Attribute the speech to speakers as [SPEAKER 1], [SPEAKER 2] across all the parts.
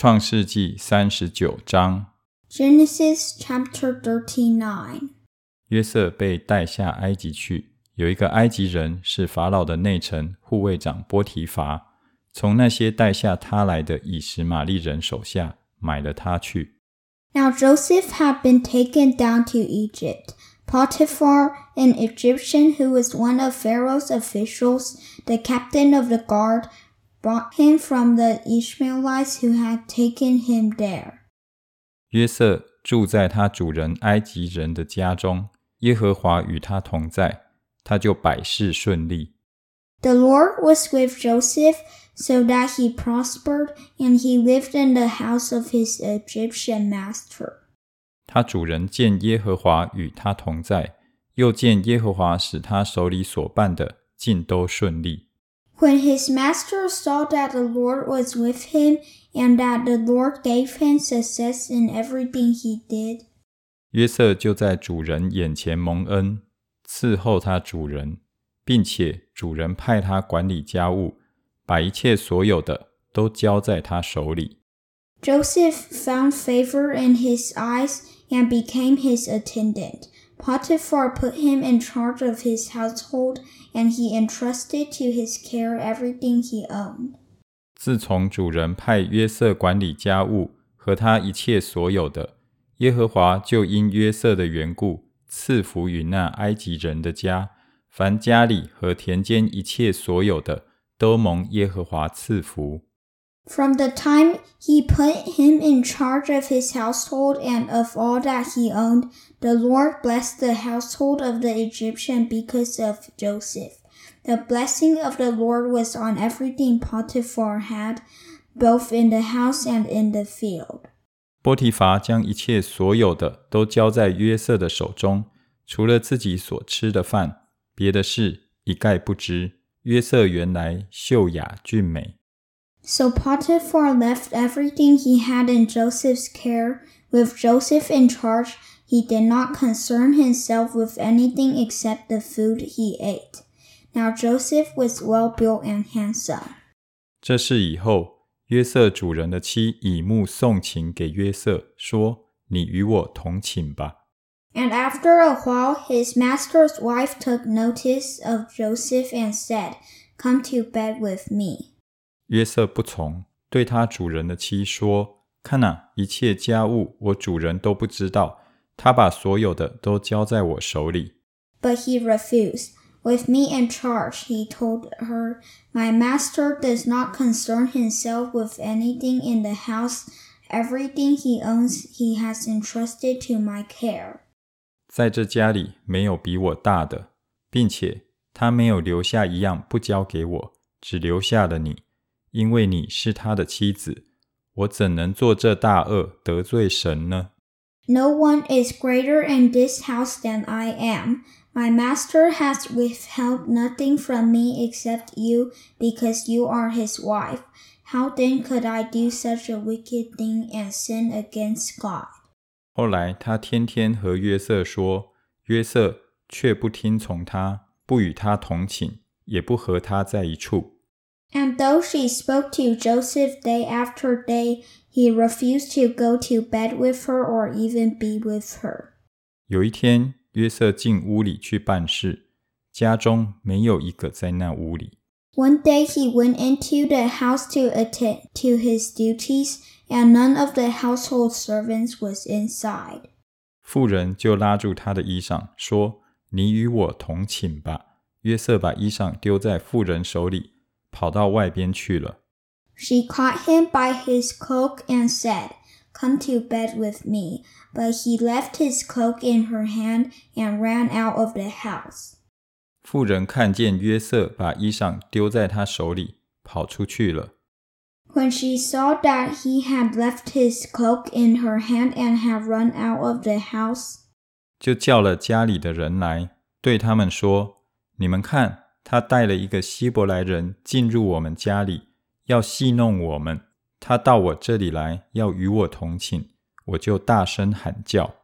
[SPEAKER 1] 创世纪三十九章，
[SPEAKER 2] Genesis chapter 39.
[SPEAKER 1] 约瑟被带下埃及去，有一个埃及人是法老的内臣护卫长波提乏，从那些带下他来的以实玛利人手下买了他去。
[SPEAKER 2] Now Joseph had been taken down to Egypt. Potiphar, an Egyptian who was one of Pharaoh's officials, the captain of the guard, brought him from the Ishmaelites who had taken him there.
[SPEAKER 1] 约瑟住在他主人埃及人的家中，耶和华与他同在，他就百事顺利。
[SPEAKER 2] The Lord was with Joseph, so that he prospered, and he lived in the house of his Egyptian master.
[SPEAKER 1] 他主人见耶和华与他同在，又见耶和华使他手里所办的尽都顺利。
[SPEAKER 2] When his master saw that the Lord was with him, and that the Lord gave him success in everything he did,
[SPEAKER 1] 约瑟就在主人眼前蒙恩，伺候他主人，并且主人派他管理家务，把一切所有的都交在他手里。
[SPEAKER 2] Joseph found favor in his eyes and became his attendant. Potiphar put him in charge of his household, and he entrusted to his care everything he owned.
[SPEAKER 1] 自从主人派约瑟管理家务和他一切所有的，耶和华就因约瑟的缘故赐福于那埃及人的家，凡家里和田间一切所有的，都蒙耶和华赐福。
[SPEAKER 2] From the time he put him in charge of his household and of all that he owned, the Lord blessed the household of the Egyptian because of Joseph. The blessing of the Lord was on everything Potiphar had, both in the house and in the field.
[SPEAKER 1] 波提乏将一切所有的都交在约瑟的手中，除了自己所吃的饭，别的事一概不知。约瑟原来秀雅俊美，
[SPEAKER 2] So Potiphar left everything he had in Joseph's care. With Joseph in charge, he did not concern himself with anything except the food he ate. Now Joseph was well built and handsome.
[SPEAKER 1] 这事以后，约瑟主人的妻以目送情给约瑟，说：“你与我同寝吧。
[SPEAKER 2] And after a while, his master's wife took notice of Joseph and said, Come to bed with me. ”
[SPEAKER 1] 约瑟不从，对他主人的妻说：“看哪，一切家务我主人都不知道，他把所有的都交在我手里。
[SPEAKER 2] But he refused. With me in charge, he told her, My master does not concern himself with anything in the house. Everything he owns, he has entrusted to my care.
[SPEAKER 1] 在这家里没有比我大的，并且他没有留下一样不交给我，只留下了你， 因为你是他的妻子。我怎能做这大恶得罪神呢？”
[SPEAKER 2] No one is greater in this house than I am. My master has withheld nothing from me except you, because you are his wife. How then could I do such a wicked thing and sin against God?
[SPEAKER 1] 后来他天天和约瑟说，约瑟却不听从他，不与他同寝，也不和他在一处。
[SPEAKER 2] And though she spoke to Joseph day after day, he refused to go to bed with her or even be with her.
[SPEAKER 1] 有一天，约瑟进屋里去办事，家中没有一个在那屋里。
[SPEAKER 2] One day he went into the house to attend to his duties, and none of the household servants was inside.
[SPEAKER 1] 妇人就拉住他的衣裳，说：“你与我同寝吧。”约瑟把衣裳丢在妇人手里， 跑到外边去了。
[SPEAKER 2] She caught him by his cloak and said, Come to bed with me. But he left his cloak in her hand and ran out of the house.
[SPEAKER 1] 妇人看见约瑟把衣裳丢在他手里，跑出去了。
[SPEAKER 2] When she saw that he had left his cloak in her hand and had run out of the house,
[SPEAKER 1] 就叫了家里的人来，对他们说：“你们看， 他带了一个希伯来人进入我们家里，要戏弄我们。他到我这里来，要与我同寝，我就大声喊叫。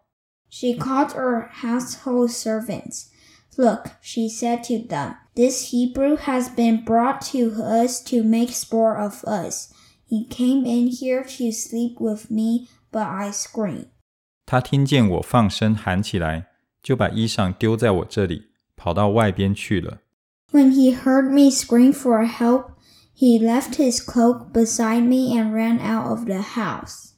[SPEAKER 2] she called her household servants. Look, she said to them, this Hebrew has been brought to us to make sport of us. He came in here to sleep with me, but I screamed.
[SPEAKER 1] 他听见我放声喊起来，就把衣裳丢在我这里，跑到外边去了。
[SPEAKER 2] When he heard me scream for help, he left his cloak beside me and ran out of the house.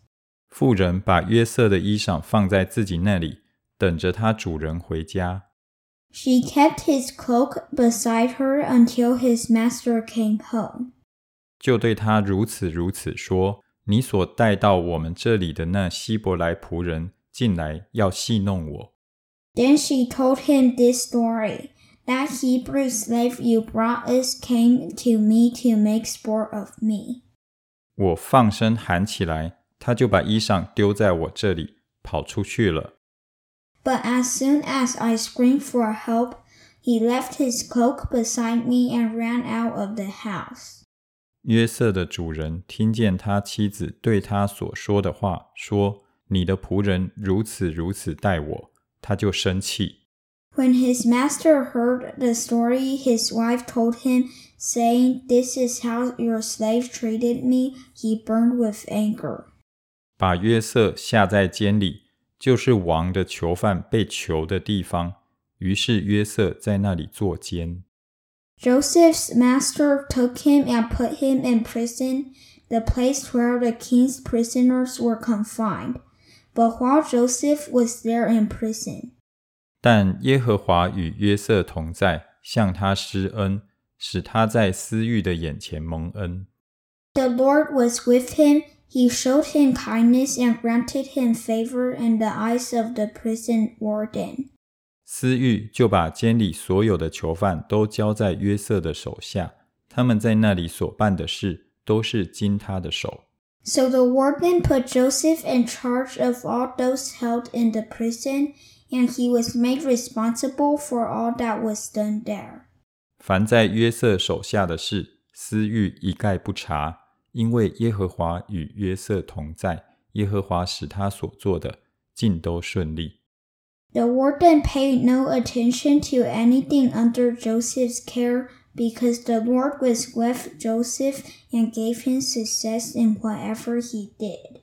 [SPEAKER 1] 妇人把约瑟的衣裳放在自己那里，等着他主人回家。
[SPEAKER 2] She kept his cloak beside her until his master came home.
[SPEAKER 1] 就对他如此如此说：“你所带到我们这里的那希伯来仆人进来要戏弄我。
[SPEAKER 2] Then she told him this story That Hebrew slave you brought us came to me to make sport of me.
[SPEAKER 1] 我放声喊起来，他就把衣裳丢在我这里，跑出去了。
[SPEAKER 2] But as soon as I screamed for help, he left his cloak beside me and ran out of the house.
[SPEAKER 1] 约瑟的主人听见他妻子对他所说的话，说：“你的仆人如此如此待我。”他就生气。
[SPEAKER 2] When his master heard the story his wife told him, saying, This is how your slave treated me, he burned with anger.
[SPEAKER 1] 把约瑟下在监里，就是王的囚犯被囚的地方。于是约瑟在那里坐监。
[SPEAKER 2] Joseph's master took him and put him in prison, the place where the king's prisoners were confined. But while Joseph was there in prison,
[SPEAKER 1] 但耶和华与约瑟同在，向他施恩，使他在司狱的眼前蒙恩。
[SPEAKER 2] The Lord was with him; he showed him kindness and granted him favor in the eyes of the prison warden.
[SPEAKER 1] 司狱就把监里所有的囚犯都交在约瑟的手下，他们在那里所办的事都是经他的手。
[SPEAKER 2] So the warden put Joseph in charge of all those held in the prison and he was made responsible for all that was done there.
[SPEAKER 1] 凡在约瑟手下的事，司狱一概不查，因为耶和华与约瑟同在，耶和华使他所做的尽都顺利。
[SPEAKER 2] The warden paid no attention to anything under Joseph's care because the Lord was with Joseph and gave him success in whatever he did.